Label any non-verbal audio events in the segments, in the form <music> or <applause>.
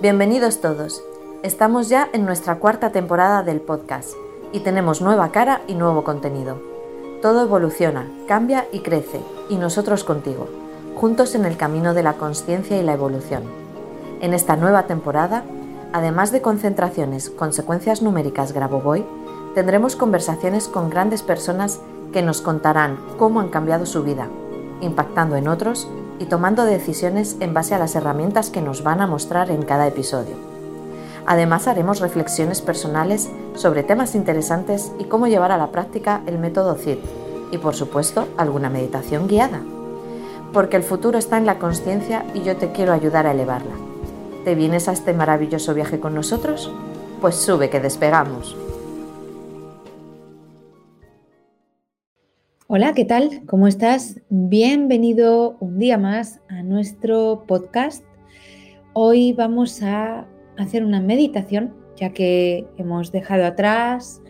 Bienvenidos todos. Estamos ya en nuestra cuarta temporada del podcast y tenemos nueva cara y nuevo contenido. Todo evoluciona, cambia y crece, y nosotros contigo, juntos en el camino de la conciencia y la evolución. En esta nueva temporada, además de concentraciones, consecuencias numéricas Grabovoi, tendremos conversaciones con grandes personas que nos contarán cómo han cambiado su vida, impactando en otros y tomando decisiones en base a las herramientas que nos van a mostrar en cada episodio. Además haremos reflexiones personales sobre temas interesantes y cómo llevar a la práctica el método CID y por supuesto alguna meditación guiada. Porque el futuro está en la conciencia y yo te quiero ayudar a elevarla. ¿Te vienes a este maravilloso viaje con nosotros? Pues sube que despegamos. Hola, ¿qué tal? ¿Cómo estás? Bienvenido un día más a nuestro podcast. Hoy vamos a hacer una meditación, ya que hemos dejado atrás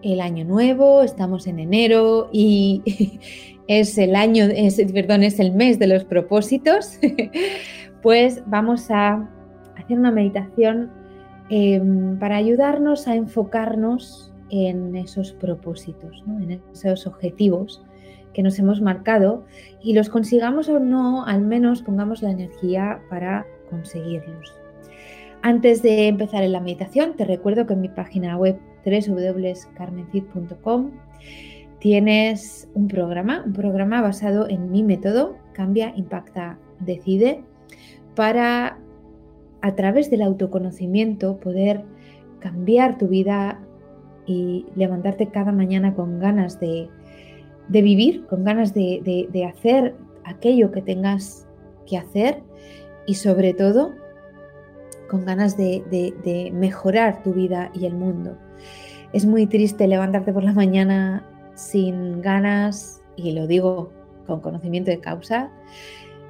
el año nuevo, estamos en enero y <laughs> es el año, perdón, es el mes de los propósitos. <laughs> Pues vamos a hacer una meditación em, para ayudarnos a enfocarnos en esos propósitos, en esos objetivos que nos hemos marcado y los consigamos o no, al menos pongamos la energía para conseguirlos. Antes de empezar en la meditación, te recuerdo que en mi página web www.carmencid.com tienes un programa, un programa basado en mi método, Cambia, Impacta, Decide, para a través del autoconocimiento poder cambiar tu vida y levantarte cada mañana con ganas de, vivir, con ganas de, hacer aquello que tengas que hacer y sobre todo con ganas de, mejorar tu vida y el mundo. Es muy triste levantarte por la mañana sin ganas, y lo digo con conocimiento de causa,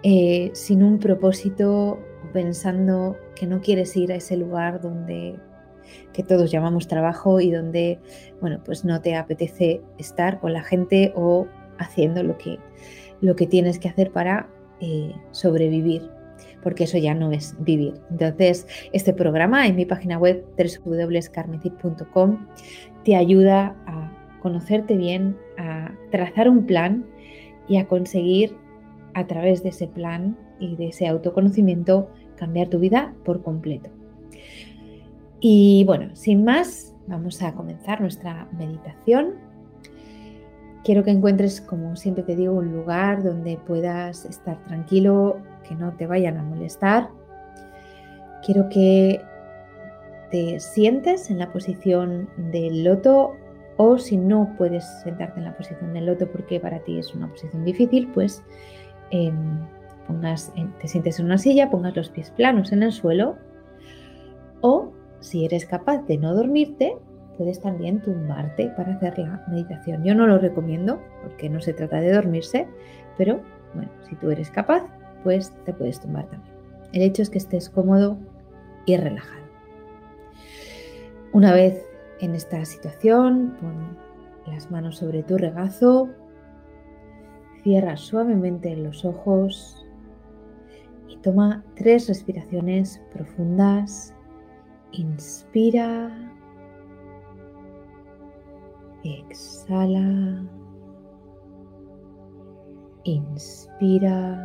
eh, sin un propósito, pensando que no quieres ir a ese lugar donde que todos llamamos trabajo y donde, bueno, pues no te apetece estar con la gente o haciendo lo que, lo que tienes que hacer para eh, sobrevivir, porque eso ya no es vivir. Entonces, este programa en mi página web www.carmencid.com te ayuda a conocerte bien, a trazar un plan y a conseguir a través de ese plan y de ese autoconocimiento cambiar tu vida por completo. Y bueno, sin más, vamos a comenzar nuestra meditación. Quiero que encuentres, como siempre te digo, un lugar donde puedas estar tranquilo, que no te vayan a molestar. Quiero que te sientes en la posición del loto o si no puedes sentarte en la posición del loto porque para ti es una posición difícil, pues em, pongas, te sientes en una silla, pongas los pies planos en el suelo o si eres capaz de no dormirte, puedes también tumbarte para hacer la meditación. Yo no lo recomiendo porque no se trata de dormirse, pero bueno, si tú eres capaz, pues te puedes tumbar también. El hecho es que estés cómodo y relajado. Una vez en esta situación, pon las manos sobre tu regazo, cierra suavemente los ojos y toma tres respiraciones profundas Inspira. Exhala. Inspira.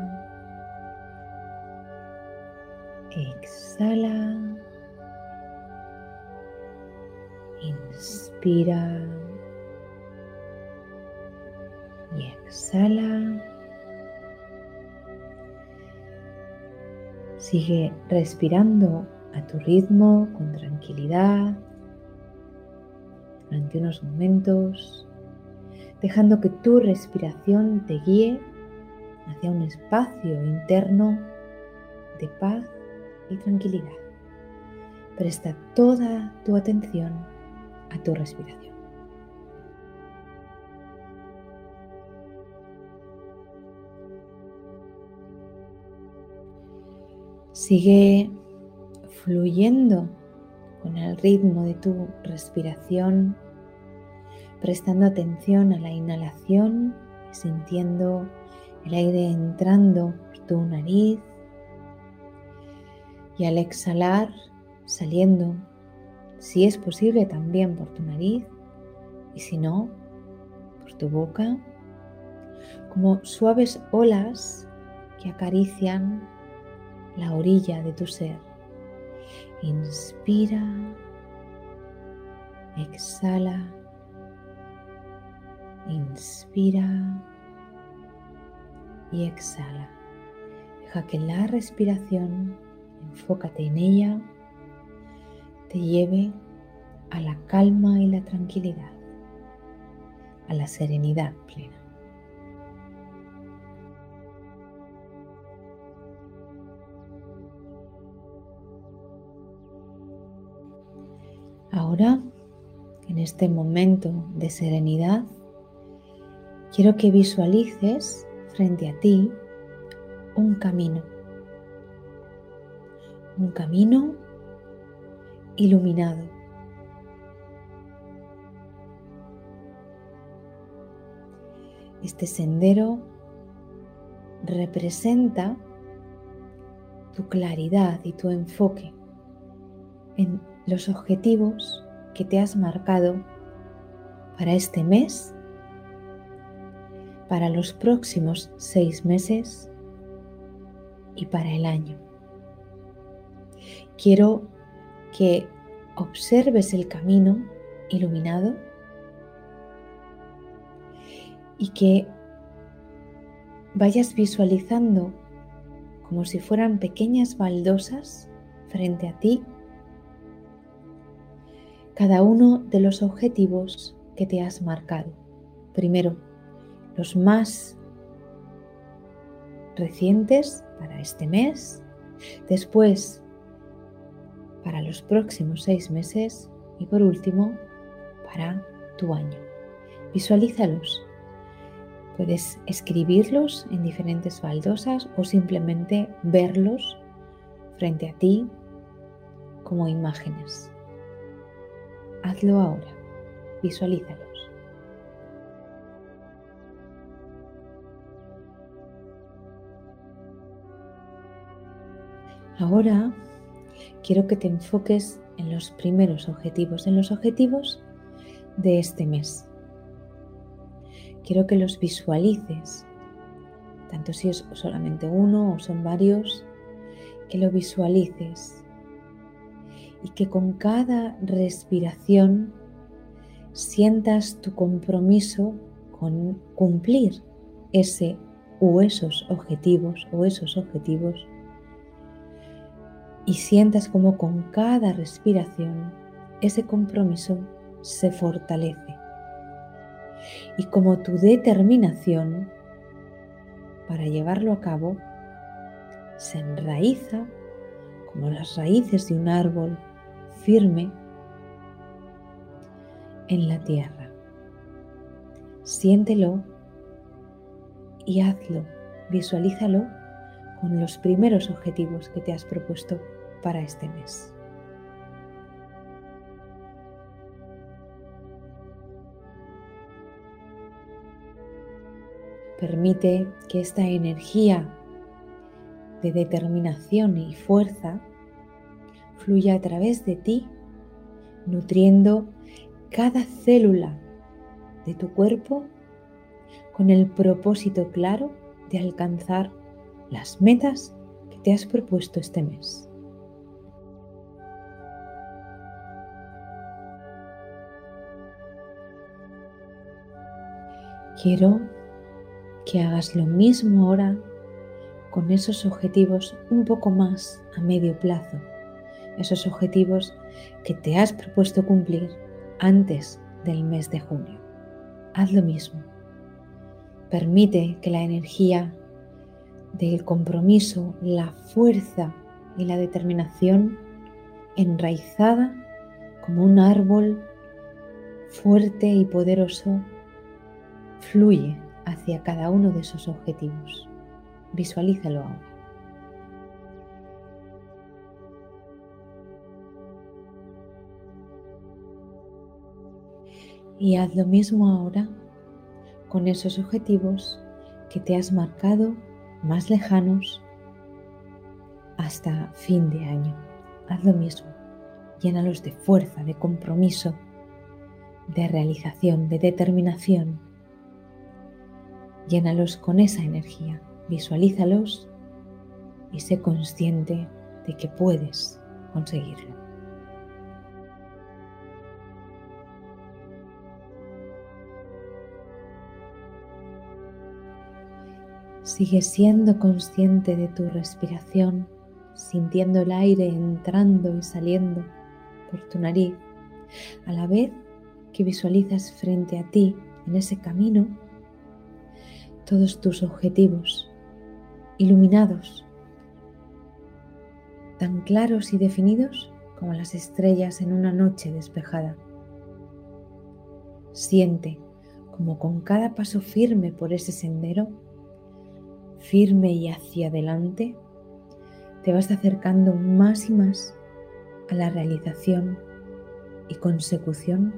Exhala. Inspira. Y exhala. Sigue respirando a tu ritmo, con tranquilidad, durante unos momentos, dejando que tu respiración te guíe hacia un espacio interno de paz y tranquilidad. Presta toda tu atención a tu respiración. Sigue fluyendo con el ritmo de tu respiración, prestando atención a la inhalación y sintiendo el aire entrando por tu nariz Y al exhalar, saliendo, si es posible también por tu nariz y si no, por tu boca, como suaves olas que acarician la orilla de tu ser. Inspira, exhala, inspira y exhala. Deja que la respiración, enfócate en ella, te lleve a la calma y la tranquilidad, a la serenidad plena. Ahora, en este momento de serenidad, quiero que visualices frente a ti un camino. Un camino iluminado. Este sendero representa tu claridad y tu enfoque en los objetivos que te has marcado para este mes, para los próximos seis meses y para el año. Quiero que observes el camino iluminado y que vayas visualizando como si fueran pequeñas baldosas frente a ti cada uno de los objetivos que te has marcado. Primero, los más recientes para este mes, después para los próximos seis meses y por último para tu año. Visualízalos. Puedes escribirlos en diferentes baldosas o simplemente verlos frente a ti como imágenes. Hazlo ahora. Visualízalos. Ahora quiero que te enfoques en los primeros objetivos, en los objetivos de este mes. Quiero que los visualices, tanto si es solamente uno o son varios, que lo visualices y que con cada respiración sientas tu compromiso con cumplir ese o esos objetivos o esos objetivos y sientas como con cada respiración ese compromiso se fortalece. Y como tu determinación para llevarlo a cabo se enraiza como las raíces de un árbol firme en la tierra. Siéntelo y hazlo, visualízalo con los primeros objetivos que te has propuesto para este mes. Permite que esta energía de determinación y fuerza fluya a través de ti, nutriendo cada célula de tu cuerpo con el propósito claro de alcanzar las metas que te has propuesto este mes. Quiero que hagas lo mismo ahora con esos objetivos un poco más a medio plazo esos objetivos que te has propuesto cumplir antes del mes de junio. Haz lo mismo. Permite que la energía del compromiso, la fuerza y la determinación enraizada como un árbol fuerte y poderoso fluye hacia cada uno de esos objetivos. Visualízalo ahora. Y haz lo mismo ahora con esos objetivos que te has marcado más lejanos hasta fin de año. Haz lo mismo. Llénalos de fuerza, de compromiso, de realización, de determinación. Llénalos con esa energía. Visualízalos y sé consciente de que puedes conseguirlo. Sigue siendo consciente de tu respiración, sintiendo el aire entrando y saliendo por tu nariz, a la vez que visualizas frente a ti en ese camino todos tus objetivos iluminados, tan claros y definidos como las estrellas en una noche despejada. Siente como con cada paso firme por ese sendero firme y hacia adelante, te vas acercando más y más a la realización y consecución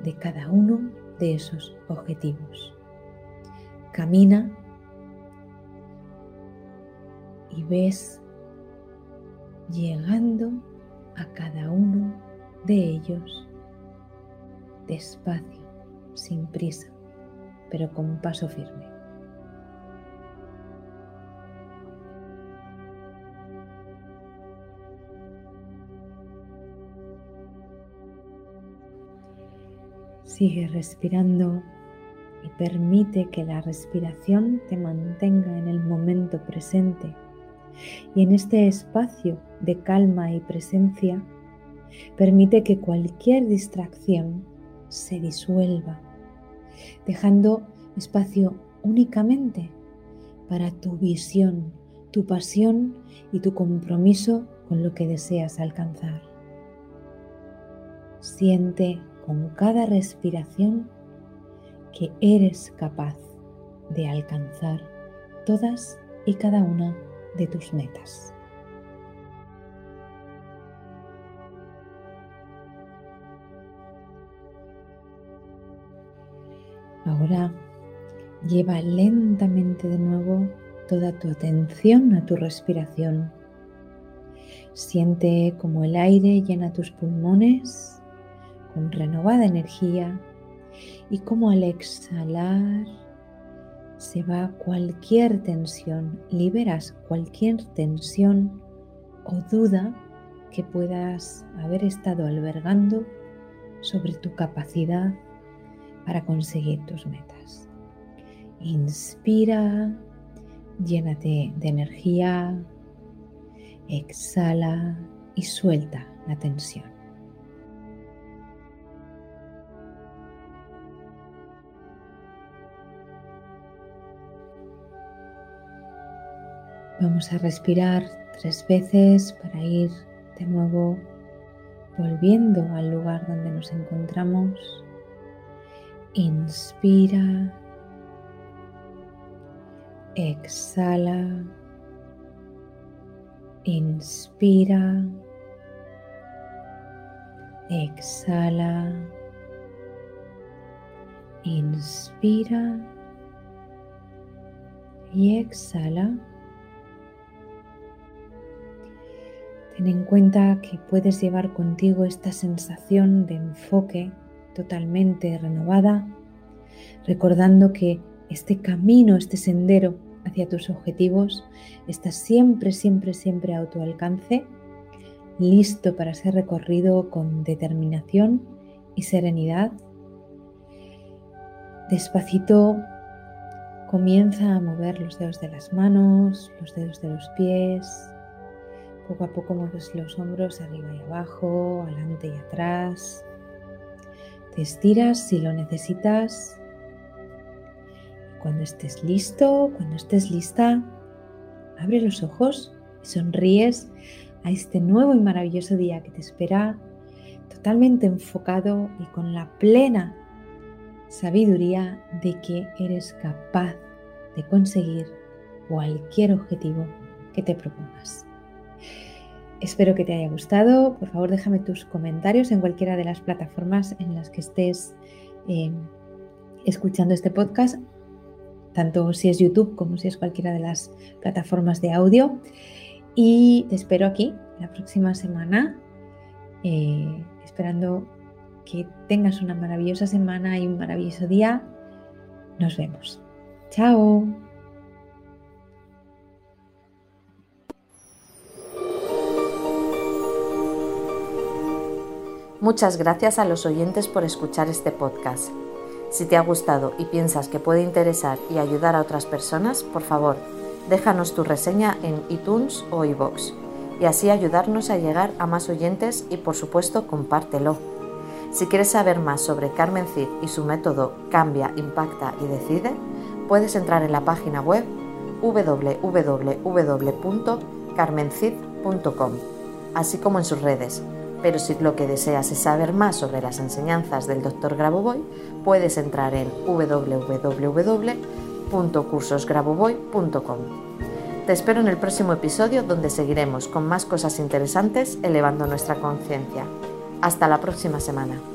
de cada uno de esos objetivos. Camina y ves llegando a cada uno de ellos despacio, sin prisa, pero con paso firme. Sigue respirando y permite que la respiración te mantenga en el momento presente. Y en este espacio de calma y presencia, permite que cualquier distracción se disuelva, dejando espacio únicamente para tu visión, tu pasión y tu compromiso con lo que deseas alcanzar. Siente con cada respiración que eres capaz de alcanzar todas y cada una de tus metas. Ahora lleva lentamente de nuevo toda tu atención a tu respiración. Siente como el aire llena tus pulmones con renovada energía y como al exhalar se va cualquier tensión, liberas cualquier tensión o duda que puedas haber estado albergando sobre tu capacidad para conseguir tus metas. Inspira, llénate de energía, exhala y suelta la tensión. Vamos a respirar tres veces para ir de nuevo volviendo al lugar donde nos encontramos. Inspira. Exhala. Inspira. Exhala. Inspira. Y exhala. Ten en cuenta que puedes llevar contigo esta sensación de enfoque totalmente renovada, recordando que este camino, este sendero hacia tus objetivos está siempre, siempre, siempre a tu alcance, listo para ser recorrido con determinación y serenidad. Despacito comienza a mover los dedos de las manos, los dedos de los pies, poco a poco mueves los hombros arriba y abajo, adelante y atrás. Te estiras si lo necesitas. Cuando estés listo, cuando estés lista, abre los ojos y sonríes a este nuevo y maravilloso día que te espera, totalmente enfocado y con la plena sabiduría de que eres capaz de conseguir cualquier objetivo que te propongas. Espero que te haya gustado. Por favor, déjame tus comentarios en cualquiera de las plataformas en las que estés eh, escuchando este podcast, tanto si es YouTube como si es cualquiera de las plataformas de audio. Y te espero aquí la próxima semana, eh, esperando que tengas una maravillosa semana y un maravilloso día. Nos vemos. Chao. Muchas gracias a los oyentes por escuchar este podcast. Si te ha gustado y piensas que puede interesar y ayudar a otras personas, por favor, déjanos tu reseña en iTunes o iVoox y así ayudarnos a llegar a más oyentes y por supuesto compártelo. Si quieres saber más sobre Carmen Cid y su método Cambia, Impacta y Decide, puedes entrar en la página web www.carmencid.com, así como en sus redes pero si lo que deseas es saber más sobre las enseñanzas del Dr. Grabovoi, puedes entrar en www.cursosgrabovoi.com. Te espero en el próximo episodio donde seguiremos con más cosas interesantes elevando nuestra conciencia. Hasta la próxima semana.